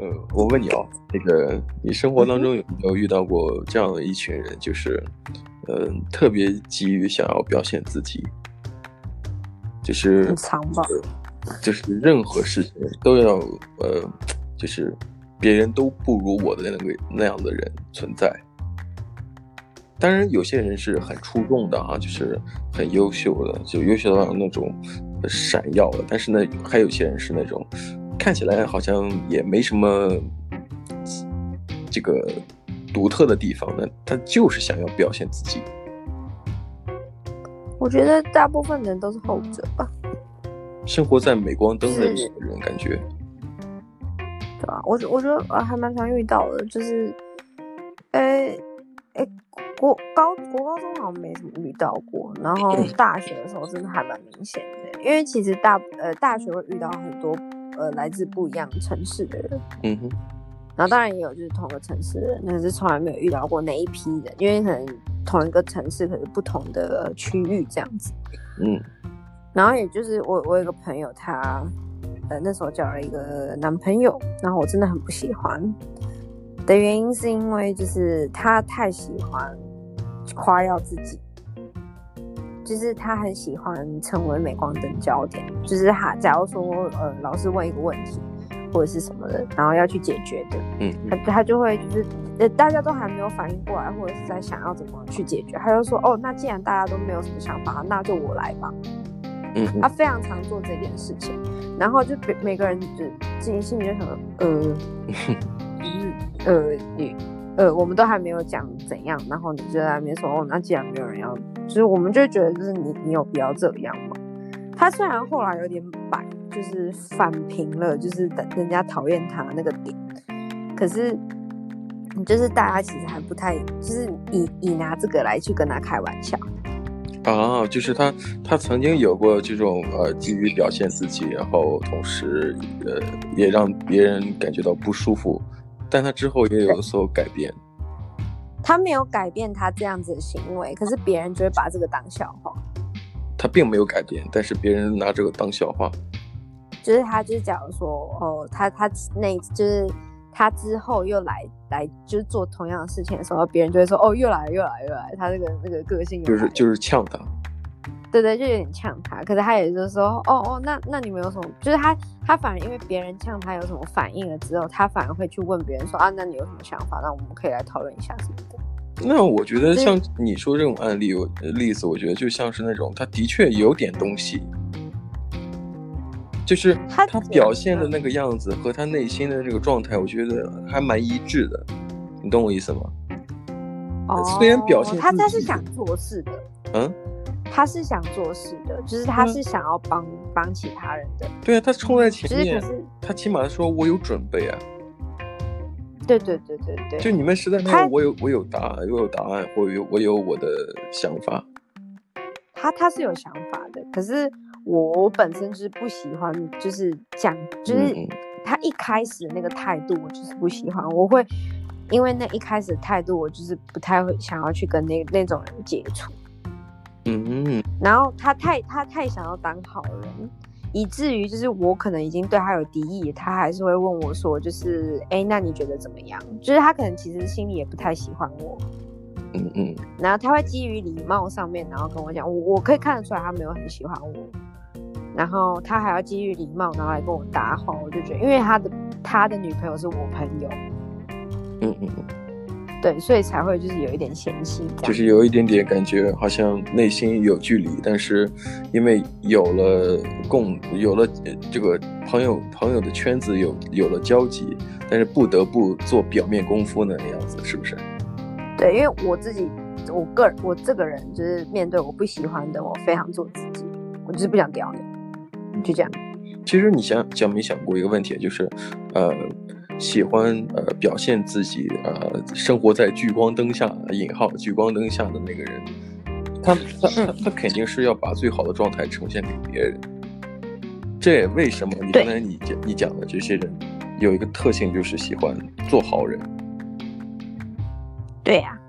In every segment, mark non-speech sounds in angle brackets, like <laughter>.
呃，我问你哦，那个你生活当中有没有遇到过这样的一群人，就是，呃，特别急于想要表现自己，就是就是任何事情都要呃，就是别人都不如我的那个那样的人存在。当然，有些人是很出众的啊，就是很优秀的，就优秀到那种闪耀的。但是呢，还有些人是那种看起来好像也没什么这个独特的地方呢，他就是想要表现自己。我觉得大部分人都是后者吧。生活在镁光灯的人，感觉。对啊，我我觉得啊还蛮常遇到的，就是，呃，哎。国高国高中好像没怎么遇到过，然后 <laughs> 大学的时候真的还蛮明显的，因为其实大呃大学会遇到很多呃来自不一样城市的人，嗯哼，然后当然也有就是同个城市的人，但是从来没有遇到过那一批人，因为可能同一个城市可是不同的区域这样子，嗯，然后也就是我我有个朋友他呃那时候交了一个男朋友，然后我真的很不喜欢。的原因是因为就是他太喜欢。夸耀自己，就是他很喜欢成为镁光灯焦点。就是他，假如说呃，老师问一个问题或者是什么的，然后要去解决的，嗯，他他就会就是呃，大家都还没有反应过来，或者是在想要怎么去解决，他就说哦，那既然大家都没有什么想法，那就我来吧。嗯，他非常常做这件事情，然后就每每个人就自己心里就想说呃，<laughs> 就是呃你。呃，我们都还没有讲怎样，然后你就在那边说哦，那既然没有人要，就是我们就觉得就是你你有必要这样吗？他虽然后来有点摆，就是反平了，就是等人家讨厌他那个点，可是你就是大家其实还不太，就是以以拿这个来去跟他开玩笑啊，就是他他曾经有过这种呃急于表现自己，然后同时呃也让别人感觉到不舒服。但他之后也有所改变，他没有改变他这样子的行为，可是别人就会把这个当笑话。他并没有改变，但是别人拿这个当笑话。就是他，就是假如说，哦，他他那，就是他之后又来来，就是做同样的事情的时候，别人就会说，哦，又来又来又来，他这个那个个性就是就是呛他。对对，就有点呛他，可是他也就是说，哦哦，那那你们有什么？就是他他反而因为别人呛他有什么反应了之后，他反而会去问别人说啊，那你有什么想法？那我们可以来讨论一下什么的。那我觉得像你说这种案例例子，我觉得就像是那种他的确有点东西，就是他表现的那个样子和他内心的这个状态，我觉得还蛮一致的。你懂我意思吗？哦，虽然表现他他是想做事的，嗯。他是想做事的，就是他是想要帮帮、嗯、其他人的。对啊，他冲在前面，可是他起码说我有准备啊。对对对对对，就你们实在没有，我有我有答案，我有答案，我有我有我的想法。他他是有想法的，可是我我本身就是不喜欢，就是讲，就是他一开始的那个态度，我就是不喜欢。我会因为那一开始的态度，我就是不太会想要去跟那那种人接触。嗯，然后他太他太想要当好人，以至于就是我可能已经对他有敌意，他还是会问我说，就是哎，那你觉得怎么样？就是他可能其实心里也不太喜欢我。嗯嗯，然后他会基于礼貌上面，然后跟我讲，我我可以看得出来他没有很喜欢我，然后他还要基于礼貌，然后来跟我搭话，我就觉得，因为他的他的女朋友是我朋友。嗯嗯嗯。对，所以才会就是有一点嫌弃，就是有一点点感觉好像内心有距离，但是因为有了共，有了这个朋友朋友的圈子有有了交集，但是不得不做表面功夫那个样子，是不是？对，因为我自己，我个人，我这个人就是面对我不喜欢的，我非常做自己，我就是不想屌你，就这样。其实你想想没想过一个问题，就是呃。喜欢呃表现自己呃生活在聚光灯下引号聚光灯下的那个人，他他他他肯定是要把最好的状态呈现给别人。这也为什么你刚才你讲你讲的这些人有一个特性，就是喜欢做好人。对呀、啊，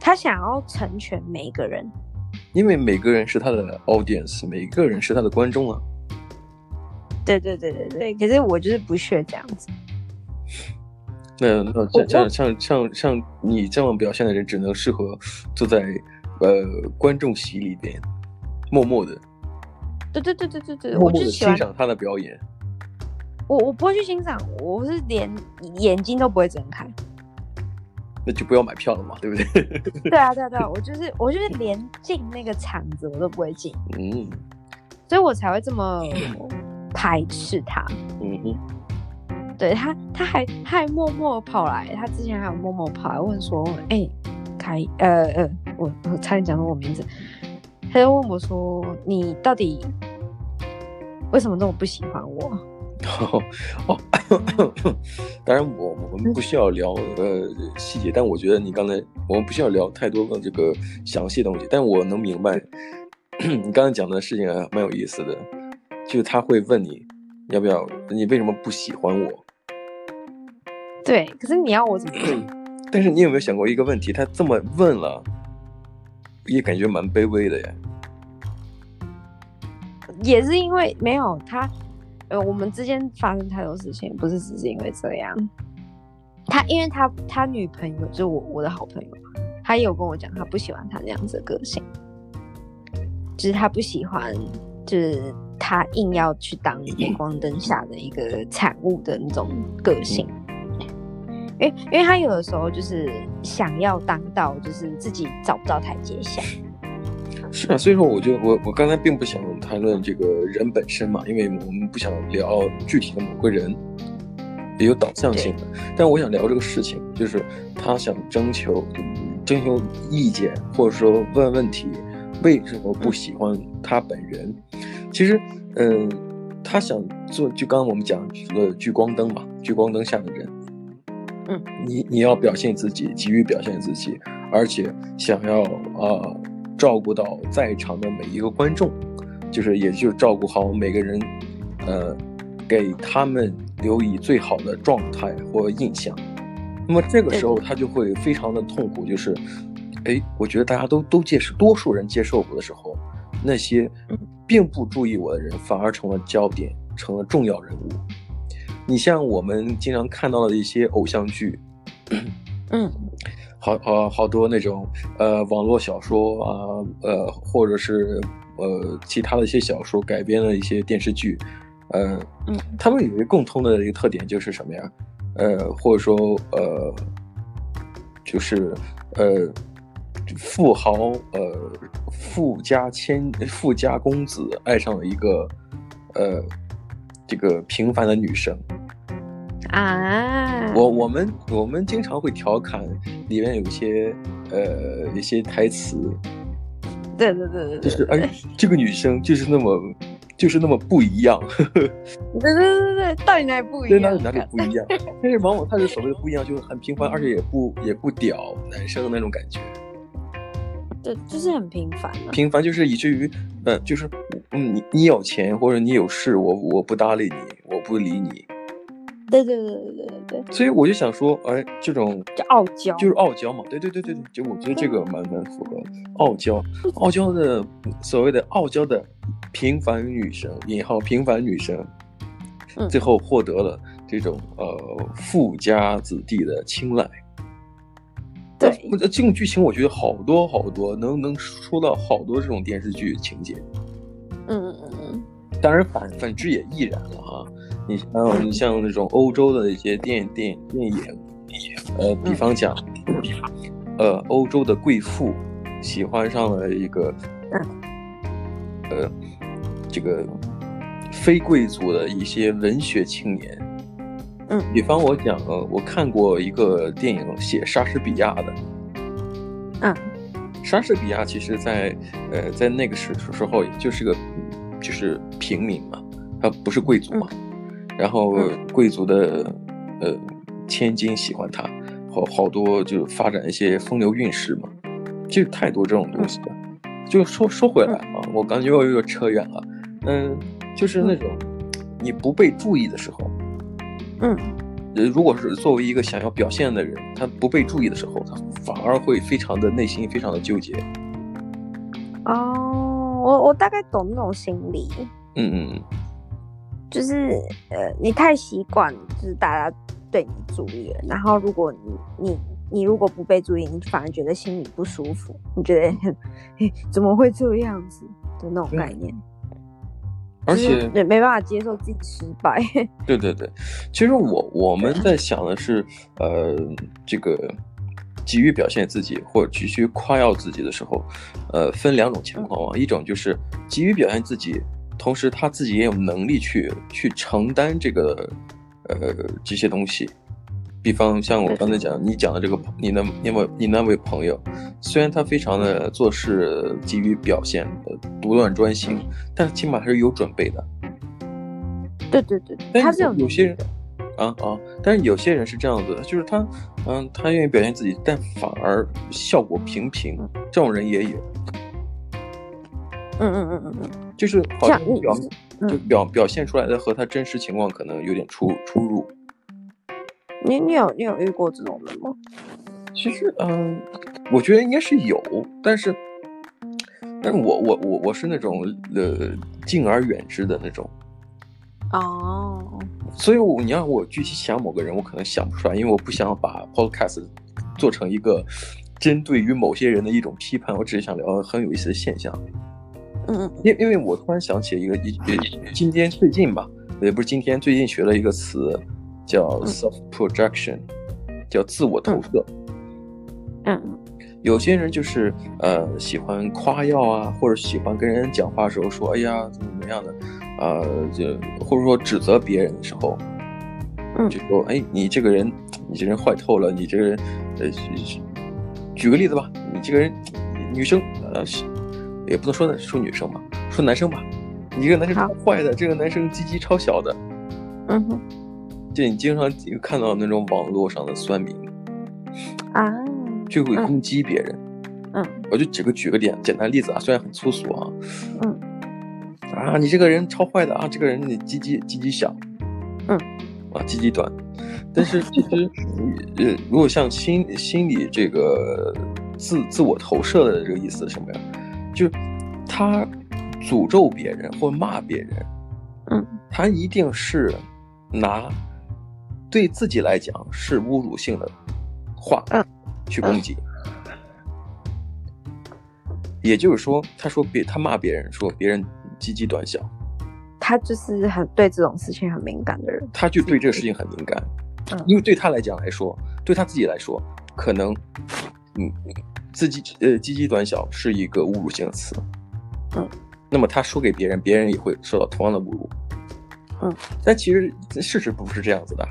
他想要成全每一个人，因为每个人是他的 audience，每个人是他的观众啊。对对对对对，可是我就是不屑这样子。那那像像像像像你这样表现的人，只能适合坐在呃观众席里边，默默的。对对对对对对，默默的欣赏他的表演。我我不会去欣赏，我是连眼睛都不会睁开。那就不要买票了嘛，对不对？对啊对啊 <laughs> 对啊，我就是我就是连进那个场子我都不会进，嗯，所以我才会这么排斥他。嗯哼，对他他还他还默默跑来，他之前还有默默跑来问说，哎、欸，凯呃呃，我我差点讲错我名字，他就问我说，你到底为什么这么不喜欢我？哦，哦，当然我我们不需要聊呃细节，但我觉得你刚才我们不需要聊太多的这个详细东西，但我能明白你刚才讲的事情还蛮有意思的，就是他会问你要不要，你为什么不喜欢我？对，可是你要我怎么办？<clears throat> 但是你有没有想过一个问题？他这么问了，也感觉蛮卑微的呀。也是因为没有他。呃，我们之间发生太多事情，不是只是因为这样。他因为他他女朋友就是我我的好朋友，他也有跟我讲，他不喜欢他那样子的个性，就是他不喜欢，就是他硬要去当镁光灯下的一个产物的那种个性。因为因为他有的时候就是想要当到，就是自己找不到台阶下。是啊，所以说我就我我刚才并不想谈论这个人本身嘛，因为我们不想聊具体的某个人，也有导向性的。但我想聊这个事情，就是他想征求征求意见，或者说问问题，为什么不喜欢他本人？其实，嗯，他想做，就刚刚我们讲的聚光灯嘛，聚光灯下的人，嗯，你你要表现自己，急于表现自己，而且想要啊。呃照顾到在场的每一个观众，就是也就照顾好每个人，呃，给他们留以最好的状态或印象。那么这个时候他就会非常的痛苦，就是，哎，我觉得大家都都接受，多数人接受我的时候，那些并不注意我的人反而成了焦点，成了重要人物。你像我们经常看到的一些偶像剧，嗯。好好好多那种呃网络小说啊，呃或者是呃其他的一些小说改编的一些电视剧，呃嗯，他们有一个共通的一个特点就是什么呀？呃或者说呃就是呃富豪呃富家千富家公子爱上了一个呃这个平凡的女生。啊，我我们我们经常会调侃里面有一些呃一些台词，对对对对，就是哎这个女生就是那么就是那么不一样，<laughs> 对对对对，到底哪里不一样？对，哪里哪里不一样？但是往往他是所谓的不一样，就是很平凡，而且也不也不屌男生的那种感觉，对，就是很平凡，平凡就是以至于呃就是嗯你你有钱或者你有事，我我不搭理你，我不理你。对对对对对对对，所以我就想说，哎，这种叫傲娇，就是傲娇嘛。对对对对对，就我觉得这个蛮蛮符合傲娇，傲娇的所谓的傲娇的平凡女神，引号平凡女神，最后获得了这种呃富家子弟的青睐。对，这种剧情我觉得好多好多，能能说到好多这种电视剧情节。嗯嗯嗯嗯，当然反反之也亦然了哈。你像你像那种欧洲的一些电影电影电影，呃，比方讲，呃，欧洲的贵妇喜欢上了一个，呃，这个非贵族的一些文学青年。嗯，比方我讲，呃，我看过一个电影写莎士比亚的。嗯，莎士比亚其实在呃在那个时时候也就是个就是平民嘛，他不是贵族嘛。嗯。然后贵族的，呃，千金喜欢他，好好多就发展一些风流韵事嘛，就太多这种东西了。就说说回来啊，我感觉我又扯远了。嗯，就是那种你不被注意的时候，嗯，如果是作为一个想要表现的人，他不被注意的时候，他反而会非常的内心非常的纠结。哦，我我大概懂那种心理。嗯嗯。就是呃，你太习惯，就是大家对你注意了，然后如果你你你如果不被注意，你反而觉得心里不舒服，你觉得 <laughs> 很，怎么会这样子的那种概念。而且也没办法接受自己失败。<laughs> 对对对，其实我我们在想的是，呃，这个急于表现自己或者急需夸耀自己的时候，呃，分两种情况啊，一种就是急于表现自己，同时他自己也有能力去去承担这个呃这些东西。比方像我刚才讲，你讲的这个，你那，你那，你那位朋友，虽然他非常的做事急于表现，独断专行，但起码还是有准备的。对对对，但是有有些人，啊啊，但是有些人是这样子的，就是他，嗯，他愿意表现自己，但反而效果平平，这种人也有。嗯嗯嗯嗯嗯，就是好像表，就表表现出来的和他真实情况可能有点出出入。你你有你有遇过这种人吗？其实，嗯，我觉得应该是有，但是，但是我我我我是那种呃敬而远之的那种。哦。所以我你让我具体想某个人，我可能想不出来，因为我不想把 podcast 做成一个针对于某些人的一种批判，我只是想聊很有意思的现象。嗯嗯。因因为我突然想起一个一今天最近吧，也不是今天最近学了一个词。叫 self projection，叫自我投射。嗯，有些人就是呃喜欢夸耀啊，或者喜欢跟人讲话的时候说，哎呀怎么怎么样的，呃就或者说指责别人的时候，嗯，就说哎你这个人你这人坏透了，你这个人呃举个例子吧，你这个人女生呃也不能说的说女生吧，说男生吧，你这个男生超坏的，这个男生鸡鸡超小的，嗯哼。就你经常看到那种网络上的酸民啊，就会攻击别人。嗯，我就举个举个点简单例子啊，虽然很粗俗啊。嗯，啊，你这个人超坏的啊，这个人你鸡鸡鸡鸡小。嗯，啊，鸡鸡短。但是其实，呃，如果像心心理这个自自我投射的这个意思是什么呀？就是他诅咒别人或骂别人，嗯，他一定是拿。对自己来讲是侮辱性的话，去攻击。也就是说，他说别他骂别人说别人鸡鸡短小，他就是很对这种事情很敏感的人。他就对这个事情很敏感，因为对他来讲来说，对他自己来说，可能嗯，自己呃鸡鸡短小是一个侮辱性的词。嗯，那么他说给别人，别人也会受到同样的侮辱。嗯，但其实事实不是这样子的。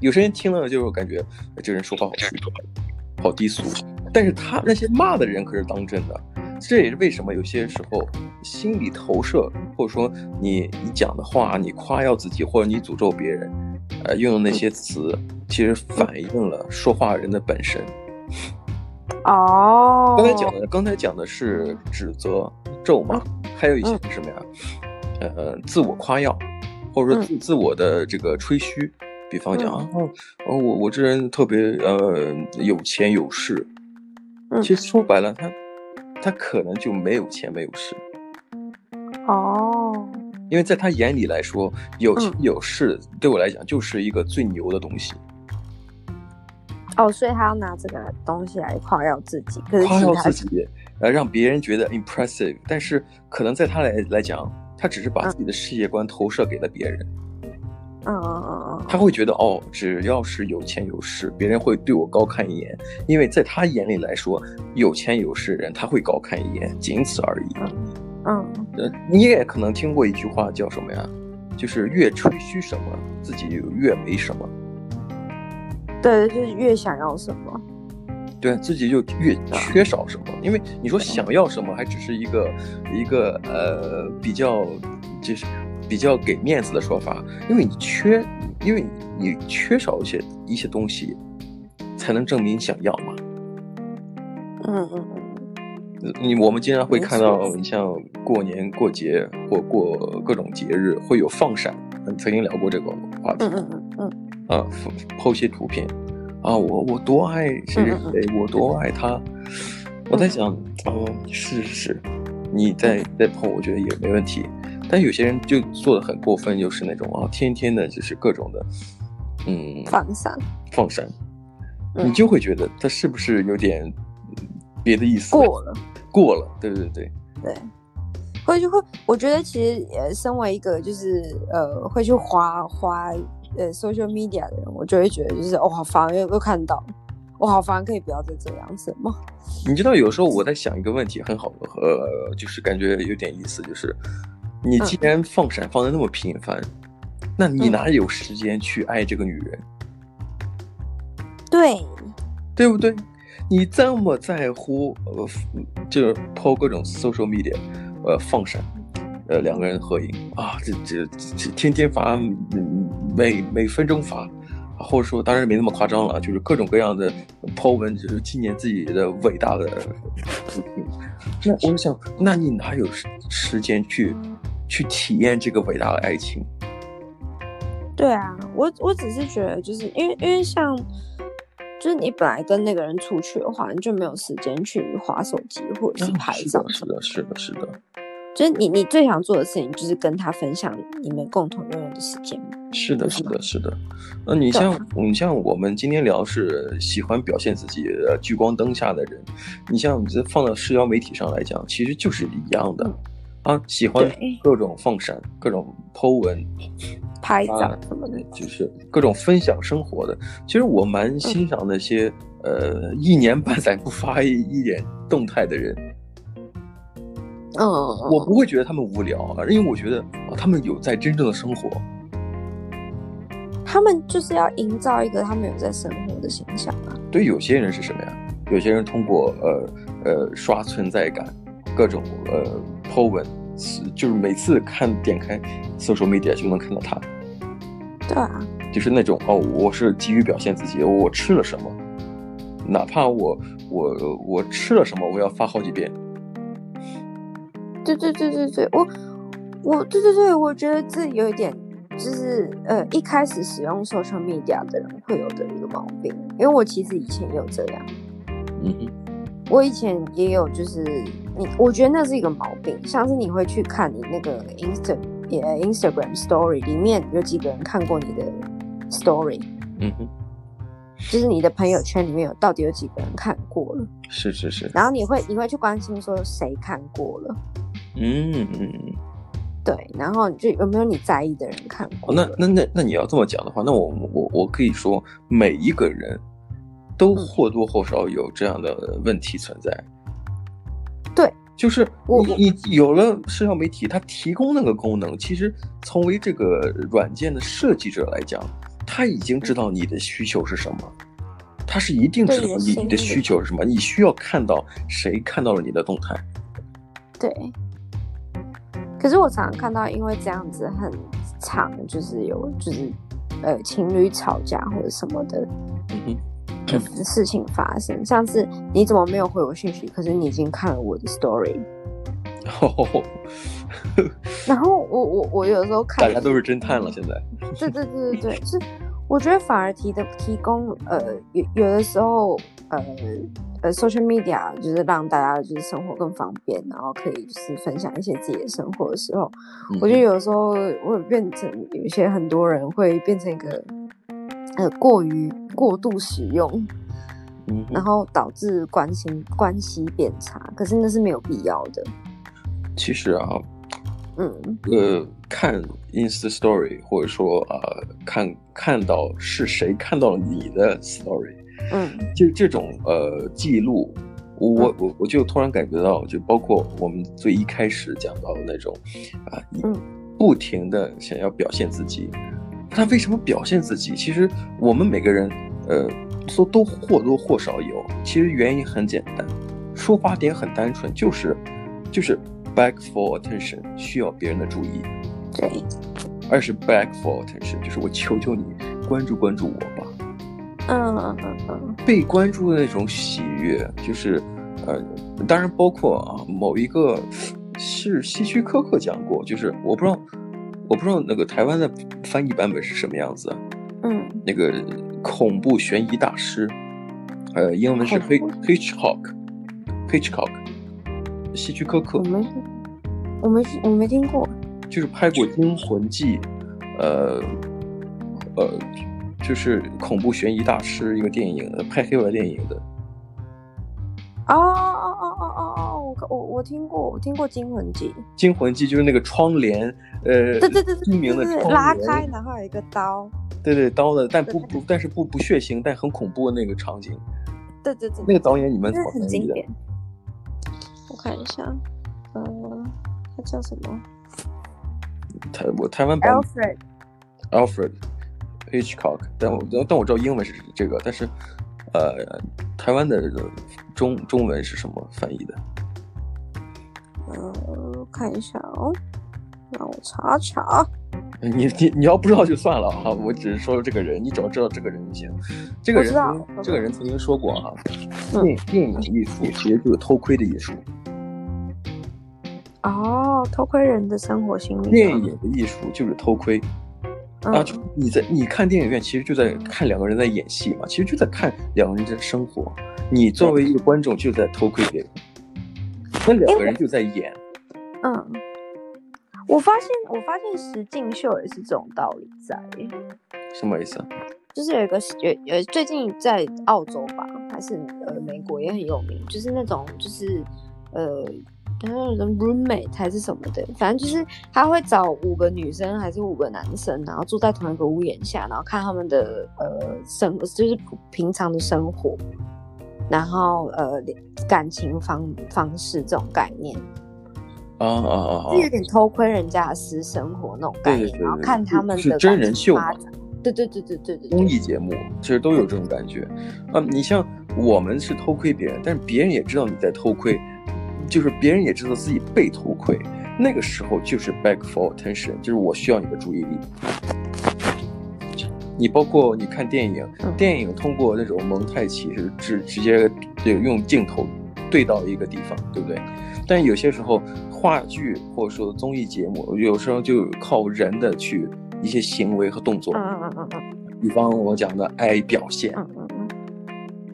有些人听了就是感觉这人说话好虚伪，好低俗，但是他那些骂的人可是当真的，这也是为什么有些时候心理投射，或者说你你讲的话，你夸耀自己或者你诅咒别人，呃，用的那些词，其实反映了说话人的本身。哦，刚才讲的刚才讲的是指责、咒骂，还有一些是什么呀？呃，自我夸耀，或者说自自我的这个吹嘘。比方讲啊，哦，我我这人特别呃有钱有势，其实说白了，他他可能就没有钱没有势。哦，因为在他眼里来说，有钱有势对我来讲就是一个最牛的东西。哦，所以他要拿这个东西来夸耀自己，夸耀自己，呃，让别人觉得 impressive。但是可能在他来来讲，他只是把自己的世界观投射给了别人。嗯嗯嗯嗯嗯，他会觉得哦，只要是有钱有势，别人会对我高看一眼，因为在他眼里来说，有钱有势的人他会高看一眼，仅此而已。嗯，呃，你也可能听过一句话叫什么呀？就是越吹嘘什么，自己就越没什么。对，就是越想要什么，对自己就越缺少什么。因为你说想要什么，还只是一个一个呃比较就是。比较给面子的说法，因为你缺，因为你缺少一些一些东西，才能证明你想要嘛。嗯嗯嗯。你我们经常会看到，你像过年过节或过各种节日，会有放闪。曾经聊过这个话题。嗯嗯嗯嗯。啊，po 些图片，啊，我我多爱谁谁谁，我多爱他。我在想，哦，是是是，你在在 po，我觉得也没问题。但有些人就做的很过分，就是那种啊，天天的就是各种的，嗯，放散，放闪，嗯你就会觉得他是不是有点嗯别的意思？过了，过了，对对对，对。会就会，我觉得其实呃，身为一个就是呃会去花花呃 social media 的人，我就会觉得就是哦，好烦，又又看到，我、哦、好烦，可以不要再这样子吗？你知道，有时候我在想一个问题，很好，呃，就是感觉有点意思，就是你既然放闪放的那么频繁，嗯、那你哪有时间去爱这个女人？对，对不对？你这么在乎，呃，就是 po 各种 social media。呃，放闪，呃，两个人合影啊，这这这天天发，每每分钟发，或者说当然没那么夸张了，就是各种各样的 po 文，就是纪念自己的伟大的。那我想，那你哪有时时间去去体验这个伟大的爱情？对啊，我我只是觉得，就是因为因为像，就是你本来跟那个人出去的话，你就没有时间去划手机或者是拍照。是的，是的，是的，是的。就是你，你最想做的事情就是跟他分享你们共同拥有的时间。是的，是的，是的。那你像，你像我们今天聊是喜欢表现自己呃聚光灯下的人，你像你这放到社交媒体上来讲，其实就是一样的、嗯、啊，喜欢各种放闪，各种 po 文、拍照什么的、啊，就是各种分享生活的。其实我蛮欣赏那些、嗯、呃一年 <laughs> 半载不发一一点动态的人。嗯，我不会觉得他们无聊啊，因为我觉得啊，他们有在真正的生活。他们就是要营造一个他们有在生活的形象啊。对，有些人是什么呀？有些人通过呃呃刷存在感，各种呃 po 文，就是每次看点开 social media 就能看到他。对啊，就是那种哦，我是急于表现自己，我吃了什么，哪怕我我我吃了什么，我要发好几遍。对对对对对，我我对对对，我觉得这有一点就是呃，一开始使用 social media 的人会有的一个毛病，因为我其实以前也有这样，嗯哼，我以前也有，就是你，我觉得那是一个毛病，像是你会去看你那个 Insta 也 Instagram story 里面有几个人看过你的 story，嗯哼，就是你的朋友圈里面有到底有几个人看过了，是是是，然后你会你会去关心说谁看过了。嗯嗯，对，然后就有没有你在意的人看过？那那那那你要这么讲的话，那我我我可以说，每一个人都或多或少有这样的问题存在。对，就是你你有了社交媒体，它提供那个功能，其实从为这个软件的设计者来讲，他已经知道你的需求是什么，他是一定知道你你的需求是什么，你需要看到谁看到了你的动态。对。可是我常常看到，因为这样子很长，就是有就是呃情侣吵架或者什么的，事情发生。像是你怎么没有回我讯息？可是你已经看了我的 story。哦。<laughs> 然后我我我有时候看，大家都是侦探了，现在。对对对对对，<laughs> 是我觉得反而提的提供呃有有的时候呃。呃，social media 就是让大家就是生活更方便，然后可以就是分享一些自己的生活的时候，嗯、我觉得有时候会变成有一些很多人会变成一个呃过于过度使用，嗯，然后导致关系关系变差，可是那是没有必要的。其实啊，嗯，呃，看 Insta Story 或者说啊、呃，看看到是谁看到了你的 Story。嗯，就这种呃记录，我我我就突然感觉到，就包括我们最一开始讲到的那种，啊，嗯，不停的想要表现自己，他为什么表现自己？其实我们每个人，呃，说都或多或少有。其实原因很简单，出发点很单纯，就是就是 back for attention，需要别人的注意。对，二是 back for attention，就是我求求你关注关注我吧。嗯嗯嗯嗯，被关注的那种喜悦，就是，呃，当然包括啊，某一个是希区柯克讲过，就是我不知道，我不知道那个台湾的翻译版本是什么样子，嗯，那个恐怖悬疑大师，呃，英文是 Hitchcock，Hitchcock，希区柯克，我没，我没，我没听过，就是拍过《惊魂记》，呃，呃。就是恐怖悬疑大师一个电影，拍黑白电影的。哦哦哦哦哦哦，我我我听过，我听过《惊魂记》。惊魂记就是那个窗帘，呃，对对对对，著名的拉开，然后有一个刀。对对，刀的，但不不，但是不不血腥，但很恐怖的那个场景。对对对，那个导演你们怎么很经典。我看一下，呃，他叫什么？台我台湾版。Alfred。Alfred Hitchcock，但我但我知道英文是这个，但是。呃，台湾的中中文是什么翻译的？呃，看一下哦，让我查查。你你你要不知道就算了啊，我只是说这个人，你只要知道这个人就行。这个人，这个人曾经说过啊，电电影艺术其实就是偷窥的艺术。哦，偷窥人的生活心理。电影的艺术就是偷窥。啊，就你在你看电影院，其实就在看两个人在演戏嘛，其实就在看两个人在生活。你作为一个观众，就在偷窥别人，那两个人就在演。嗯，我发现，我发现实境秀也是这种道理在。什么意思啊？就是有一个有有，最近在澳洲吧，还是呃美国也很有名，就是那种就是呃。然后人 roommate 还是什么的，反正就是他会找五个女生还是五个男生，然后住在同一个屋檐下，然后看他们的呃生，就是平常的生活，然后呃感情方方式这种概念。啊啊啊！是有点偷窥人家的私生活那种概念，然后看他们的真人秀嘛。对对对对对对，综艺节目其实都有这种感觉。嗯，你像我们是偷窥别人，但是别人也知道你在偷窥。就是别人也知道自己被偷窥，那个时候就是 back for attention，就是我需要你的注意力。你包括你看电影，电影通过那种蒙太奇是直直接对用镜头对到一个地方，对不对？但有些时候话剧或者说综艺节目，有时候就靠人的去一些行为和动作。嗯嗯嗯嗯。比方我讲的爱表现。嗯嗯嗯。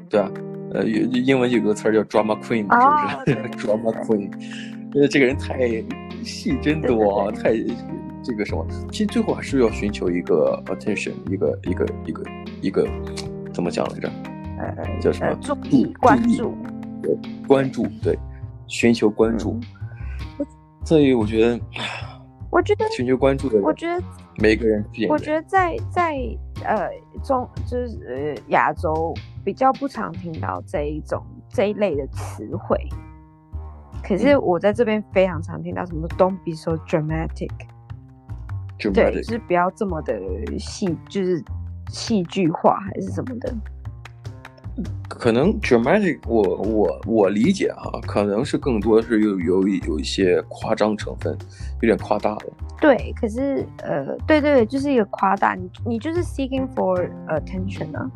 对啊。呃，英文有个词儿叫 drama queen，是不是、oh, <laughs> drama queen？因为这个人太戏真多啊，太这个什么，其实最后还是要寻求一个 attention，一个一个一个一个怎么讲来着？呃，叫什么？注意关注，对，关注，对，寻求关注。嗯、所以我觉得，我觉得寻求关注的人，我觉得每个人，我觉得在在呃中就是呃亚洲。比较不常听到这一种这一类的词汇，可是我在这边非常常听到什么 “Don't be so dramatic”，, dramatic. 对，就是不要这么的戏，就是戏剧化还是什么的。可能 “dramatic” 我我我理解哈、啊，可能是更多是有有有一些夸张成分，有点夸大了。对，可是呃，对对对，就是一个夸大，你你就是 seeking for attention 啊。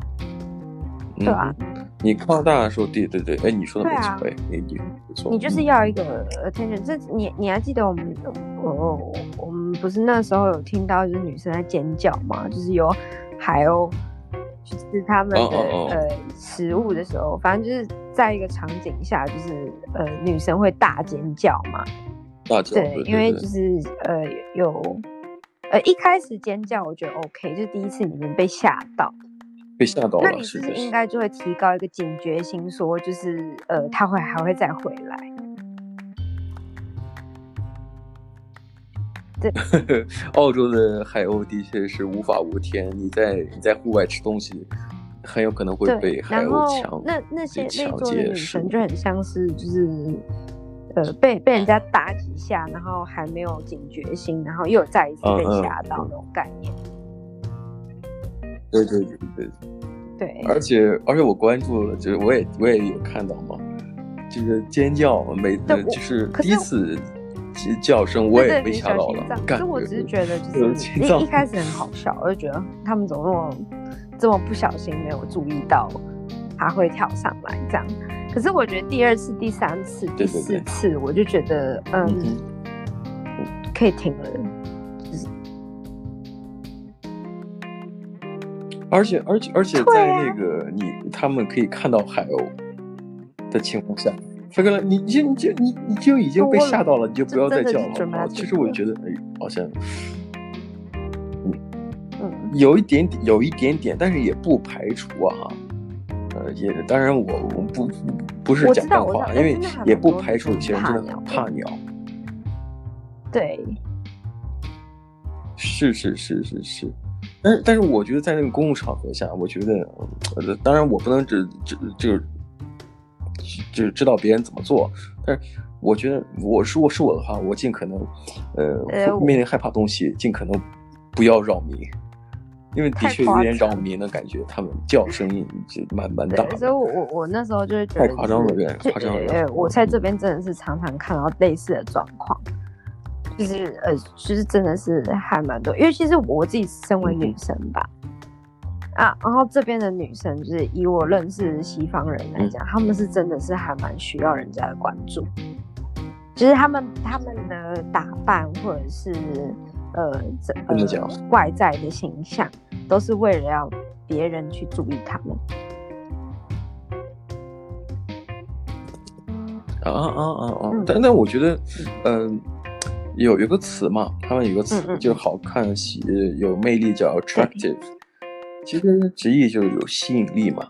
对啊，你夸大的时候，对对对，哎，你说的没错，哎，你你没错，你就是要一个 attention。这你你还记得我们我我们不是那时候有听到就是女生在尖叫吗？就是有海鸥去吃他们的呃食物的时候，反正就是在一个场景下，就是呃女生会大尖叫嘛。对，因为就是呃有呃一开始尖叫我觉得 OK，就是第一次你们被吓到。被吓到了，那你是不是应该就会提高一个警觉心，说就是呃，他会还会再回来？<laughs> 对，澳洲的海鸥的确是无法无天，你在你在户外吃东西，很有可能会被海鸥抢。那那些那座的女生就很像是就是呃被被人家打几下，然后还没有警觉心，然后又再一次被吓到那种概念。对对对对对，而且而且我关注了，就是我也我也有看到嘛，就是尖叫，每就是第一次叫声我也被吓到了。可是我只是觉得就是一一开始很好笑，我就觉得他们怎么那么这么不小心没有注意到他会跳上来这样。可是我觉得第二次、第三次、第四次，我就觉得嗯，可以停了。而且而且而且在那个你他们可以看到海鸥的情况下，飞哥了，你就你就你你就已经被吓到了，你就不要再叫了。其实我觉得，哎，好像，嗯嗯，有一点点，有一点点，但是也不排除啊。呃，也当然我我不不是讲干话，因为也不排除有些人真的很怕鸟。对，是是是是是，但是但是我觉得在那个公共场合下，我觉得，呃，当然我不能只只就就知道别人怎么做，但是我觉得我如果是我的话，我尽可能，呃，面临害怕东西，尽可能不要扰民。因为的确有点扰民的感觉，他们叫声音就蛮蛮大的。所以我我我那时候就是觉得太夸张了，对，夸张了。呃，我在这边真的是常常看到类似的状况，就是呃，其实真的是还蛮多。因为其实我自己身为女生吧，嗯、啊，然后这边的女生就是以我认识的西方人来讲，他、嗯、们是真的是还蛮需要人家的关注，就是他们他们的打扮或者是。呃，这怎么讲？外在的形象都是为了要别人去注意他们。啊啊啊啊！嗯、但但我觉得，嗯、呃，有有个词嘛，他们有个词就好看、喜、有魅力，叫 attractive。其实直译就是有吸引力嘛。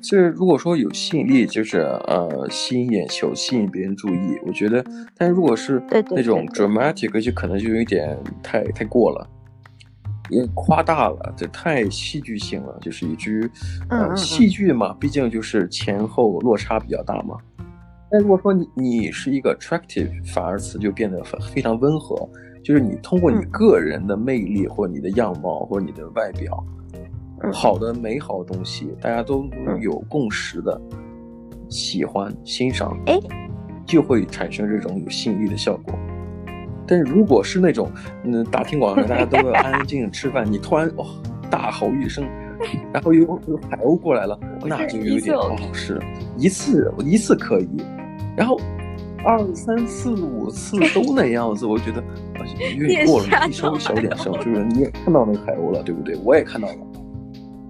就是如果说有吸引力，就是呃吸引眼球，吸引别人注意，我觉得。但如果是那种 dramatic，就可能就有点太太过了，也夸大了，这太戏剧性了，就是以至于呃戏剧嘛，毕竟就是前后落差比较大嘛。但如果说你你是一个 attractive，反而词就变得非常温和，就是你通过你个人的魅力或者你的样貌或者你的外表。好的美好的东西，大家都有共识的，喜欢欣赏，哎，就会产生这种有吸引力的效果。但是如果是那种，嗯，大庭广众，大家都会安安静静吃饭，<laughs> 你突然哇大吼一声，然后又有海鸥过来了，那就有点不好使。一次一次可以，然后二三四五次都那样子，我觉得有点过了，<laughs> 你稍微小点声，就是你也看到那个海鸥了，对不对？我也看到了。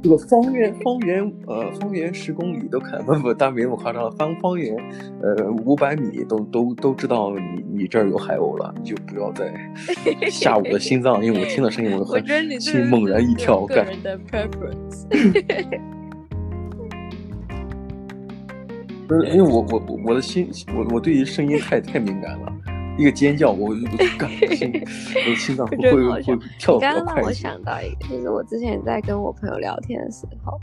这个方圆方圆呃方圆十公里都看不不，当然没那么夸张了。方方圆呃五百米都都都知道你你这儿有海鸥了，你就不要再 <laughs> 吓我的心脏，因为我听到声音我很心猛然一跳。个人的 preference。<laughs> <laughs> 不是因为我我我的心我我对于声音太太敏感了。一个尖叫，我感心，<laughs> 我心脏会会会跳得快。刚刚让我想到一个，就是我之前在跟我朋友聊天的时候，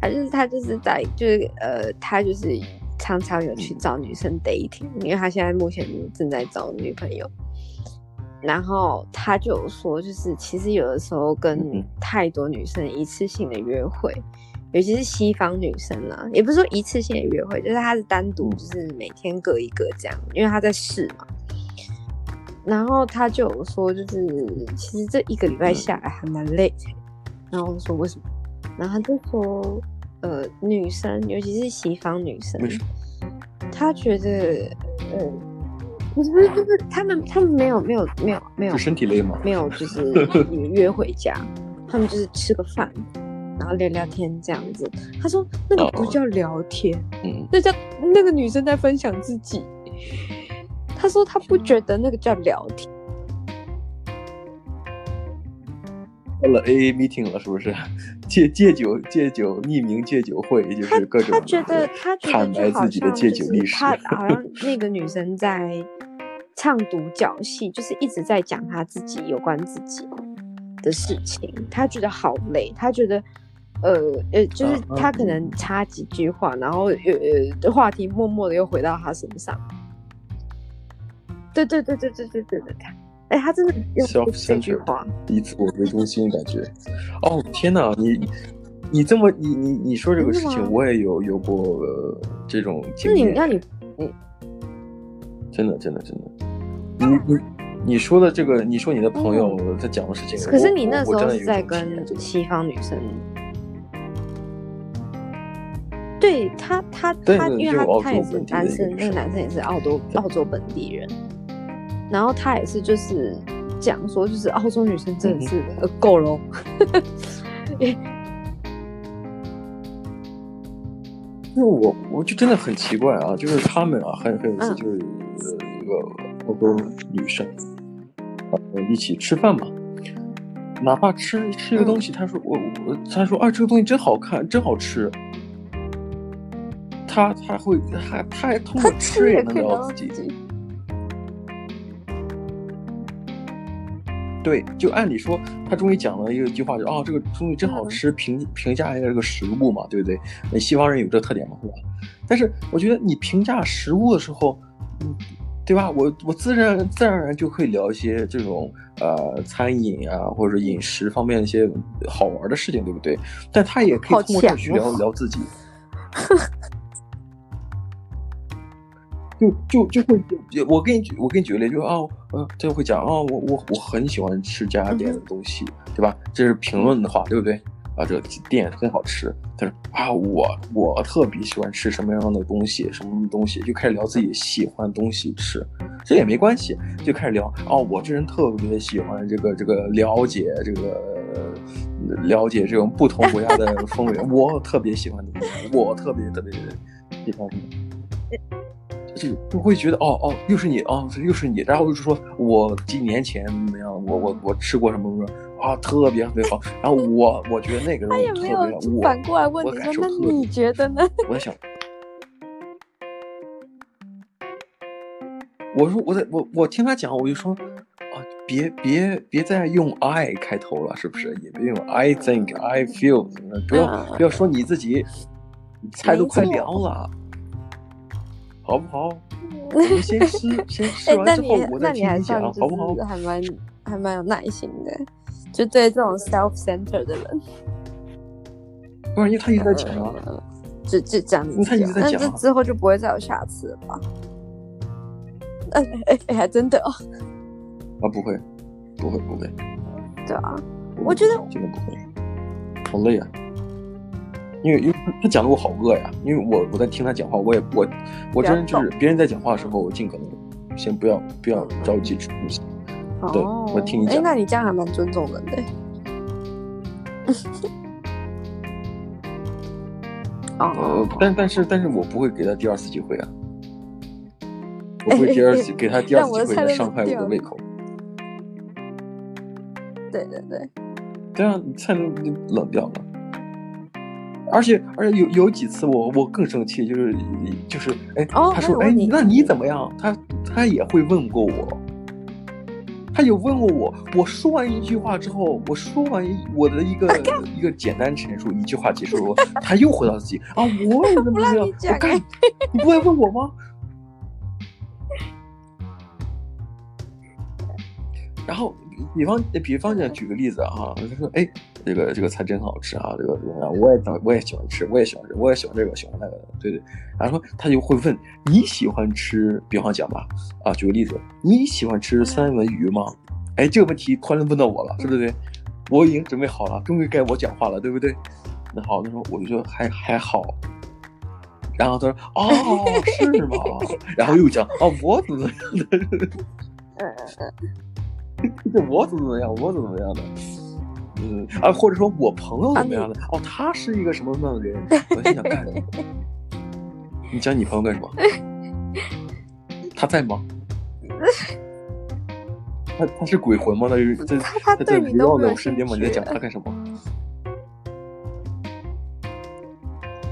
他就是他就是在就是呃，他就是常常有去找女生 dating，因为他现在目前正在找女朋友。然后他就有说，就是其实有的时候跟太多女生一次性的约会，尤其是西方女生啦，也不是说一次性的约会，就是他是单独，就是每天各一个这样，因为他在试嘛。然后他就有说，就是其实这一个礼拜下来还蛮累的。然后我说为什么？然后他就说，呃，女生尤其是西方女生，他觉得，呃，不是不是不是，他们他们没有没有没有没有身体累吗？没有，就是 <laughs> 约回家，他们就是吃个饭，然后聊聊天这样子。他说那个不叫聊天，嗯，那叫那个女生在分享自己。他说他不觉得那个叫聊天。到了 A A meeting 了，是不是？<laughs> 戒戒酒戒酒匿名戒酒会，就是各种他觉得他坦白自己的戒酒历史。他好像那个女生在唱独角戏，就是一直在讲他自己有关自己的事情。他觉得好累，他觉得呃呃，就是他可能插几句话，然后呃呃话题默默的又回到他身上。对对对对对对对对，哎，他真的用这句话，以自我为中心感觉。哦天哪，你你这么你你你说这个事情，我也有有过、呃、这种经历。那你你真的真的真的，你你你说的这个，你说你的朋友在讲的事情，可是你那时候是在跟西方女生。对他他他，因为他他也是男生，那个男生也是澳洲澳洲本地人。然后他也是，就是讲说，就是澳洲女生真的是呃够了。<laughs> 因为我我就真的很奇怪啊，就是他们啊，很很有意思，就是一个澳洲女生，啊，一起吃饭嘛。哪怕吃吃一个东西，他说我我他说啊这个东西真好看，真好吃。他他会他他还通过吃也能聊自己。对，就按理说，他终于讲了一句话，就啊这个东西真好吃，评评价一下这个食物嘛，对不对？那西方人有这个特点嘛，是吧？但是我觉得你评价食物的时候，嗯。对吧？我我自然自然而然就会聊一些这种呃餐饮啊，或者饮食方面的一些好玩的事情，对不对？但他也可以通过这去聊聊自己，<laughs> 就就就会，我给你举我给你举个例，就啊呃，他就会讲啊，我我我很喜欢吃这家店的东西，嗯、对吧？这是评论的话，对不对？啊，这个店很好吃。他说啊，我我特别喜欢吃什么样的东西，什么东西，就开始聊自己喜欢的东西吃，这也没关系，就开始聊。哦，我这人特别喜欢这个这个了解这个了解这种不同国家的风味，<laughs> 我特别喜欢的我特别特别喜欢什么。就就会觉得哦哦，又是你哦，又是你，然后就是说我几年前怎么样，我我我吃过什么什么啊，特别特别好。然后我我觉得那个人特别好，我反过来问你说，那你觉得呢？我在想，我说我在我我听他讲，我就说啊，别别别再用 I 开头了，是不是？也别用 I think I feel，不要不要说你自己，菜都快凉了。好不好？<laughs> 我们先吃，先吃完之后我再听你讲，好不好？还蛮还蛮有耐心的，就对这种 self-centered 的人，不然因为他一直在讲啊，就就讲你讲，那这之后就不会再有下次了吧？哎哎哎，还真的哦！啊，不会，不会，不会。对啊，我觉得真的不会，好累啊。因为因为他讲的我好饿呀，因为我我在听他讲话，我也我我真就是别人在讲话的时候，我尽可能先不要不要着急吃东西。哦、对，我听你讲。哎，那你这样还蛮尊重人的。<laughs> 哦、呃，但但是但是我不会给他第二次机会啊，我不会第二次 <laughs> 给他第二次机会来伤害我的胃口。对对对，这样菜都冷掉了。而且而且有有几次我我更生气，就是就是哎，哦、他说哎，那你怎么样？他他也会问过我，他有问过我。我说完一句话之后，我说完我的一个一个简单陈述，一句话结束了，他又回到自己啊，我也怎么 <laughs> 样？我干，你不会问我吗？<laughs> 然后。比方，比方讲，举个例子啊，他说，哎，这个这个菜真好吃啊，这个怎么样？我也我也喜欢吃，我也喜欢吃，我也喜欢这个，喜欢那个，对对。然后他就会问你喜欢吃，比方讲吧，啊，举个例子，你喜欢吃三文鱼吗？哎，这个问题突然问到我了，是不是？我已经准备好了，终于该我讲话了，对不对？那好，那说我就说还还好。然后他说，哦，是吗？<laughs> 然后又讲，哦，我怎么样的？嗯 <laughs> 嗯。这 <laughs> 我怎么怎么样，我怎么怎么样的，嗯啊，或者说我朋友怎么样的，啊、哦，他是一个什么什么样的人，<laughs> 我心想干什么？你讲你朋友干什么？他在吗？他他是鬼魂吗？他是在他在围绕在我身边吗？你在讲他干什么？<laughs>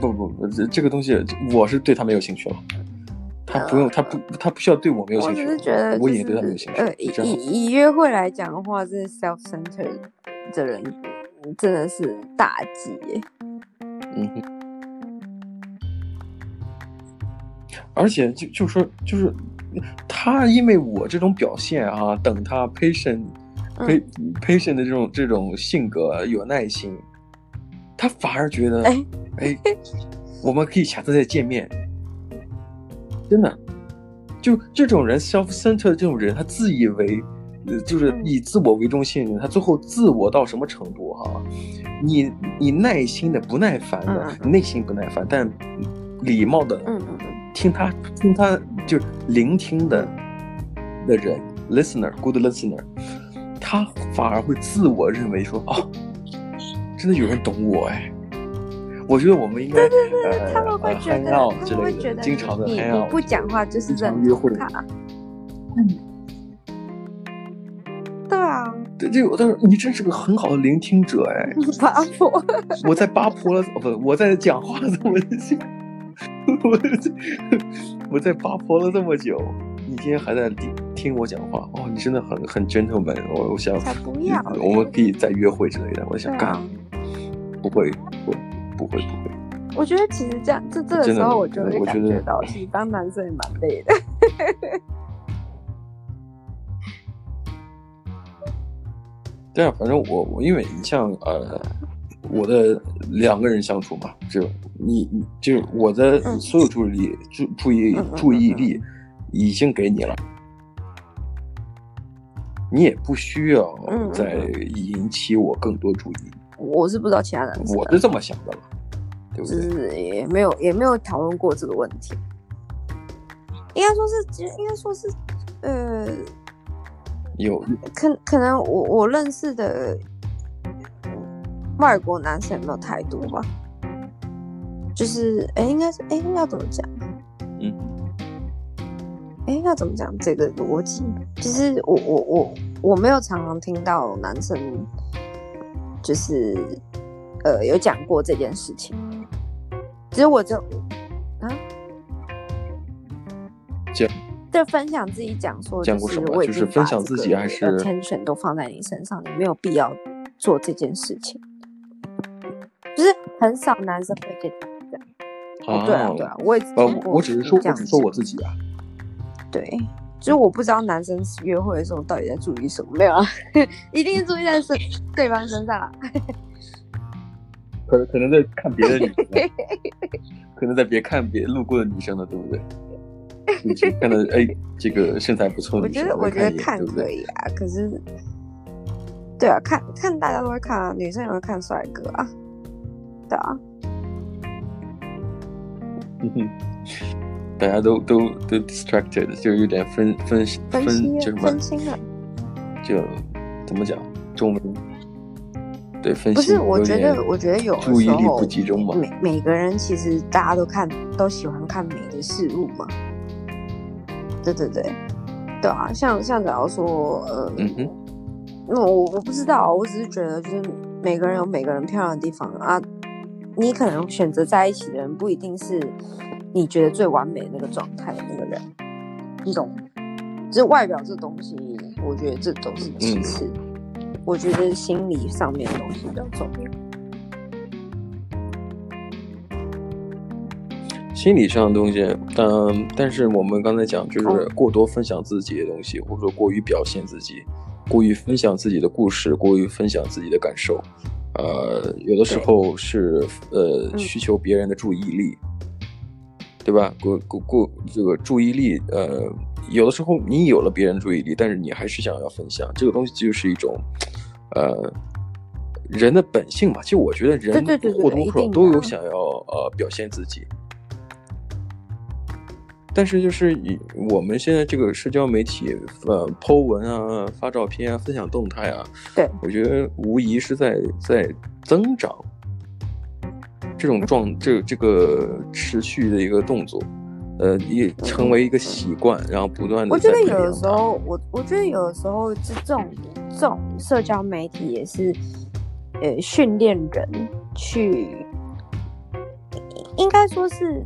不不不，这这个东西我是对他没有兴趣了。他不用，他不，他不需要对我没有兴趣。我只是觉得、就是，我也对他没有兴趣。呃，以以约会来讲的话，这 self-centered 的人真的是大忌耶。嗯哼。而且就就说就是他，因为我这种表现啊，等他 patient、嗯、patient 的这种这种性格有耐心，他反而觉得哎哎，我们可以下次再见面。真的，就这种人，self-centered 这种人，他自以为，就是以自我为中心的人，他最后自我到什么程度哈、啊？你你耐心的不耐烦的，你内心不耐烦，但礼貌的，听他听他就聆听的的人，listener，good listener，他反而会自我认为说，哦，真的有人懂我哎。我觉得我们应该对对对，呃、他们会觉得，呃、他们会觉得经常的你你不讲话就是在约会他。嗯，对啊，对，就我当时你真是个很好的聆听者哎。八婆，我在八婆了，不，我在讲话了这么久，我我在八婆了这么久，你今天还在听听我讲话哦，你真的很很 gentleman。我我想，才不要，我们可以再约会之类的。我想干，不会，不，不会，不会。我觉得其实这样，这这个时候我就会感觉到，其实当男生也蛮累的。<laughs> 对啊，反正我我因为你像呃，我的两个人相处嘛，就你你就我的所有注意力注注意注意力已经给你了，你也不需要再引起我更多注意。我是不知道其他男生，我是这么想的了，对不对？是也没有也没有讨论过这个问题，应该说是应该说是呃。有可可能我我认识的外国男生没有太多吧，就是哎、欸，应该是哎、欸，要怎么讲？嗯，哎、欸，要怎么讲这个逻辑？其实我我我我没有常常听到男生就是呃有讲过这件事情，其实我就啊，讲。就分享自己讲说，讲过什么？就是分享自己还是 attention 都放在你身上，你没有必要做这件事情。就是很少男生会这样。啊，对啊，对啊，我也呃，我只是说，我只说我自己啊。对，就是我不知道男生约会的时候到底在注意什么。没有啊，<laughs> 一定是注意在身对方身上啊。可可能在看别的女生，可能在别看别路过的女生了，对不对？你看到哎，这个身材不错，我觉得我觉得看可以啊，可是，对啊，看看大家都会看啊，女生也会看帅哥啊，对啊，嗯哼，大家都都都 distracted，就有点分分分分就分心了，就怎么讲中文？对，分心。不是，我觉得我觉得有注意力不集中嘛，每每个人其实大家都看都喜欢看美的事物嘛。对对对，对啊，像像假如说，呃，嗯哼，那我我不知道，我只是觉得，就是每个人有每个人漂亮的地方啊。你可能选择在一起的人，不一定是你觉得最完美的那个状态的那个人，你懂？就是外表这东西，我觉得这都是其次。嗯、我觉得心理上面的东西比较重要。心理上的东西，嗯，但是我们刚才讲，就是过多分享自己的东西，或者说过于表现自己，过于分享自己的故事，过于分享自己的感受，呃，有的时候是呃需求别人的注意力，对吧？过过过这个注意力，呃，有的时候你有了别人注意力，但是你还是想要分享，这个东西就是一种，呃，人的本性吧。其实我觉得人或多或少都有想要呃表现自己。但是就是以我们现在这个社交媒体，呃，po 文啊，发照片啊，分享动态啊，对，我觉得无疑是在在增长这种状，这这个持续的一个动作，呃，也成为一个习惯，然后不断的。我觉得有的时候，我我觉得有的时候，这这种这种社交媒体也是，呃，训练人去，应该说是。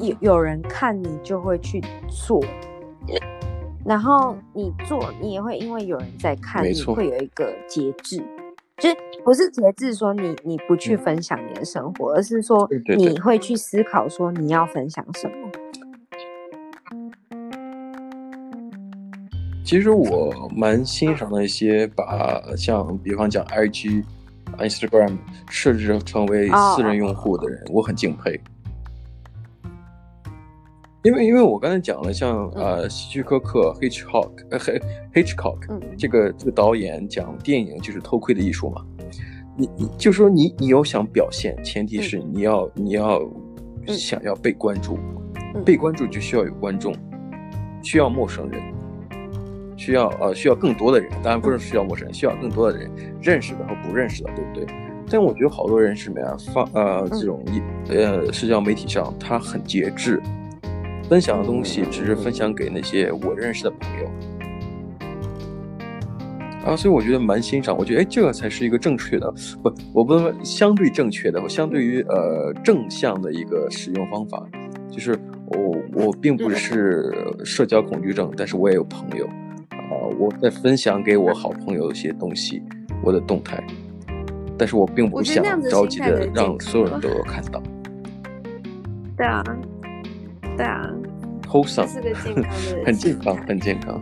有有人看你就会去做，然后你做你也会因为有人在看，你会有一个节制，就是不是节制说你你不去分享你的生活，而是说你会去思考说你要分享什么。其实我蛮欣赏那些把像比方讲 IG、Instagram 设置成为私人用户的人，我很敬佩。因为，因为我刚才讲了像，像呃，希区柯克 Hitchcock <laughs> 呃，Hitchcock 这个这个导演讲电影就是偷窥的艺术嘛。你你就说你你有想表现，前提是你要你要想要被关注，被关注就需要有观众，需要陌生人，需要呃需要更多的人，当然不是需要陌生人，需要更多的人认识的和不认识的，对不对？但我觉得好多人是什么呀？发呃这种呃社交媒体上他很节制。分享的东西只是分享给那些我认识的朋友，啊，所以我觉得蛮欣赏。我觉得，哎，这个才是一个正确的，不，我不能说相对正确的，相对于呃正向的一个使用方法。就是我我并不是社交恐惧症，但是我也有朋友啊，我在分享给我好朋友一些东西，我的动态，但是我并不想着急的让所有人都有 <laughs> 看到。对啊，对啊，wholesome，是个健康的，<laughs> 很健康，很健康。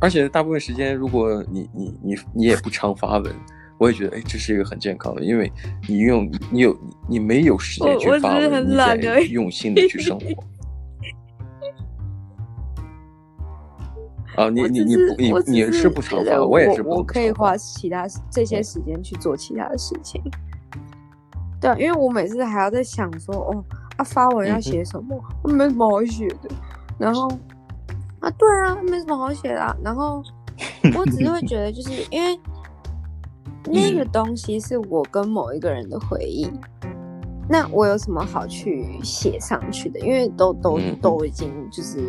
而且大部分时间，如果你你你你也不常发文，我也觉得哎，这是一个很健康的，因为你用你有你没有时间去发文，你在用心的去生活。<laughs> 啊，你你你你你是不常发，我也是。我可以花其他这些时间去做其他的事情。对，因为我每次还要在想说，哦，啊发文要写什么，我没什么好写的，然后。<laughs> 啊，对啊，没什么好写的啊。然后我只是会觉得，就是因为 <laughs> 那个东西是我跟某一个人的回忆，那我有什么好去写上去的？因为都都都已经就是，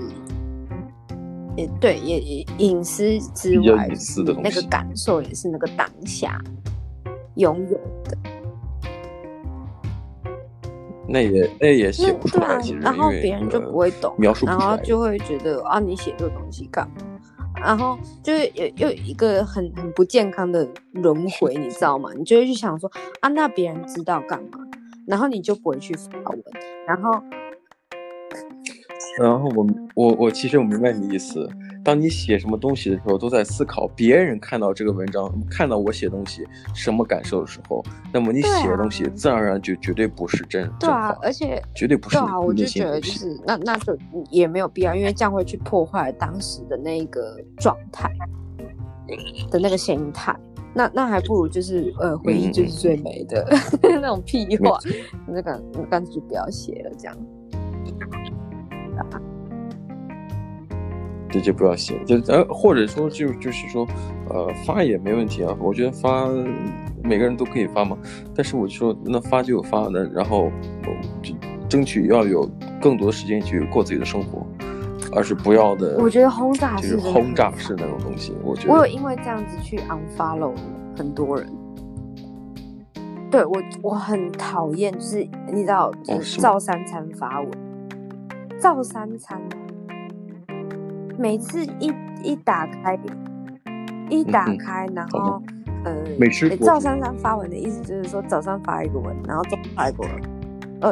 也对，也隐私之外，那个感受也是那个当下拥有的。那也那也写不出来，然后别人就不会懂，描述，然后就会觉得啊，你写这个东西干嘛？然后就是又又一个很很不健康的轮回，你知道吗？你就会去想说啊，那别人知道干嘛？然后你就不会去发文，然后，然后我我我其实我明白你的意思。当你写什么东西的时候，都在思考别人看到这个文章，看到我写东西什么感受的时候，那么你写的东西自然而然就绝对不是真。对啊，而且绝对不是。对啊，我就觉得就是那那就也没有必要，因为这样会去破坏当时的那个状态的那个心态。那那还不如就是呃，回忆就是最美的、嗯、<laughs> 那种屁话，那个干脆就不要写了，这样。这就不要写，就呃，或者说就就是说，呃，发也没问题啊。我觉得发每个人都可以发嘛。但是我就说，那发就有发的，然后就争取要有更多的时间去过自己的生活，而是不要的。我觉得轰炸式就是轰炸式那种东西。我觉得我有因为这样子去 unfollow 很多人。对我我很讨厌，就是你知道，就是照三餐发文，照三餐。每次一一打开，一打开，然后、嗯、呃，每次赵珊珊发文的意思就是说，早上发一个文，然后中午发一个文，呃，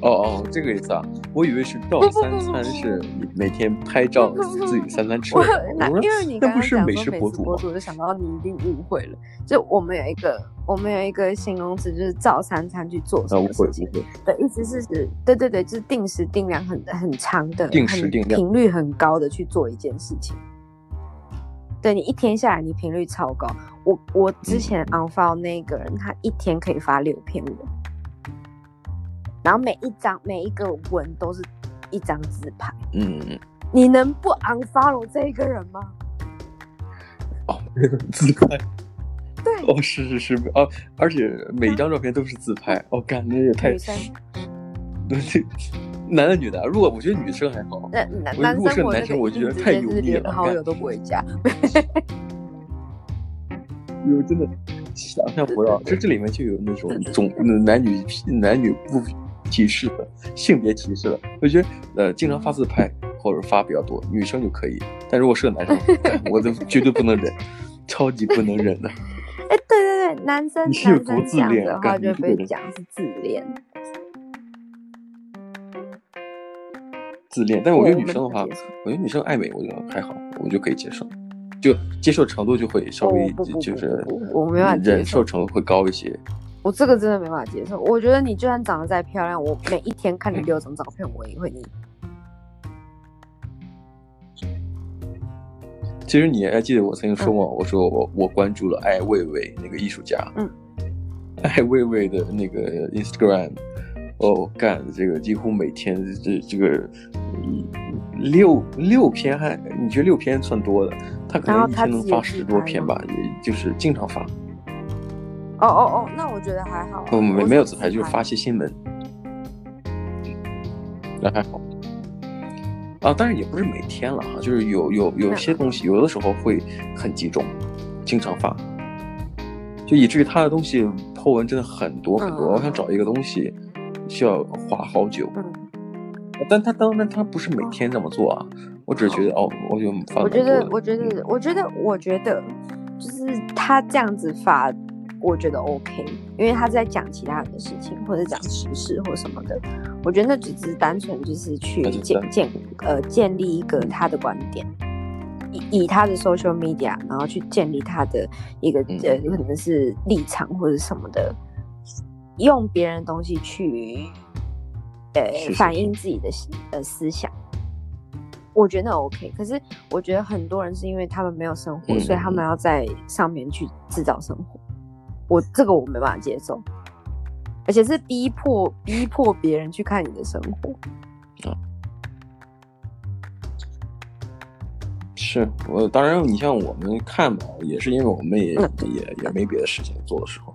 哦哦，这个意思啊，我以为是照三餐 <laughs> 是每天拍照 <laughs> 自己三餐吃。那因为你刚刚讲说美食博主，我就想到你一定误会了，就我们有一个。我们有一个形容词，就是照三餐去做什么事情。对，意思是指，对对对，就是定时定量很很长的，定时定量，频率很高的去做一件事情。对，你一天下来，你频率超高。我我之前 unfollow 那个人，他一天可以发六篇文，然后每一张每一个文都是一张自拍。嗯，你能不 unfollow 这一个人吗？哦，<laughs> 自拍。对哦，是是是哦，而且每一张照片都是自拍，嗯、哦，感觉也太……对，<laughs> 男的女的，如果我觉得女生还好，那男男生我觉得我觉得太油腻了，好友都不会加。<laughs> 有真的想象不到，就这里面就有那种总男女男女不歧视的性别歧视了。我觉得呃，经常发自拍或者发比较多，女生就可以，但如果是个男生，<laughs> 我都绝对不能忍，超级不能忍的。<laughs> 哎，对对对，男生男生这样子的话就被讲是自恋。自恋，但是我觉得女生的话，我觉得女生爱美，我觉得还好，我就可以接受，就接受程度就会稍微就是我没法忍受程度会高一些。我这个真的没法接受。我觉得你就算长得再漂亮，我每一天看你六张照片，我也会腻。其实你还记得我曾经说过，我说我我关注了艾未未那个艺术家，嗯，<laughs> 艾未未的那个 Instagram，哦，干这个几乎每天这这个六六篇还你觉得六篇算多的？他可能一天能发十多篇吧，也就是经常发。哦哦哦，那我觉得还好。不没没有自拍，就是发些新闻，那还好。啊，但是也不是每天了哈，就是有有有些东西，有的时候会很集中，经常发，就以至于他的东西 po 文真的很多很多。嗯、我想找一个东西，需要花好久。嗯、但他当然他不是每天这么做啊，嗯、我只是觉得哦，我就发。我觉得，我觉得，我觉得，我觉得，就是他这样子发。我觉得 OK，因为他在讲其他人的事情，或者讲时事或什么的。我觉得那只是单纯就是去建建呃建立一个他的观点，以以他的 social media，然后去建立他的一个呃可能是立场或者什么的，用别人的东西去呃反映自己的呃思想。我觉得 OK，可是我觉得很多人是因为他们没有生活，所以他们要在上面去制造生活。我这个我没办法接受，而且是逼迫逼迫别人去看你的生活。啊，是我当然，你像我们看吧，也是因为我们也、嗯、也也没别的事情做的时候。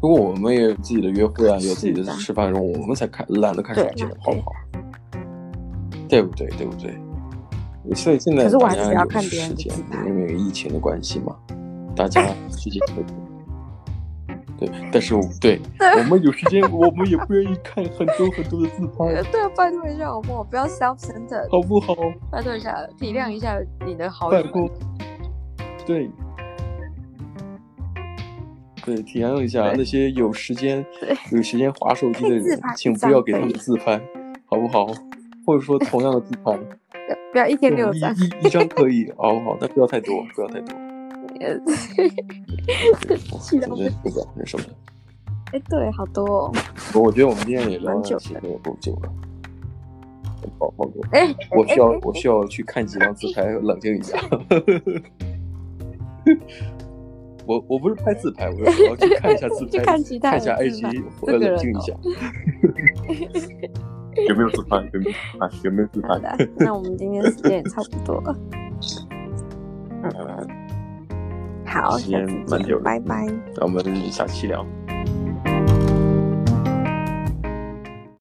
如果我们也有自己的约会啊，有自己的吃饭的时候，我们才看懒得看手机的，好不好？对不对？对不对？所以现在可是我还是要看别人的自拍，因为疫情的关系嘛，大家时间特别。对，但是我对，对 <laughs> 我们有时间，我们也不愿意看很多很多的自拍。对，拜托一下好不好？不要 self-centered，好不好？拜托一下，体谅一下你的好友。拜托。对。<laughs> 对，体谅一下那些有时间、<laughs> 有时间划手机的人，请不要给他们自拍，好不好？或者说同样的自拍，不要一天六张，一一张可以，好不好？但不要太多，不要太多。<laughs> 气到不行，那什么？哎，对，好多哦。我觉得我们今天也聊了，其实也够久了。好好多。哎，我需要我需要去看几张自拍，冷静一下。<laughs> 我我不是拍自拍，我要我要去看一下自拍，<laughs> 看一下 IG，我要冷静一下。有没有自拍？有没有自拍？有没有自拍？那我们今天时间也差不多了。嗯。好，时间蛮久了，拜拜。那我们下期聊。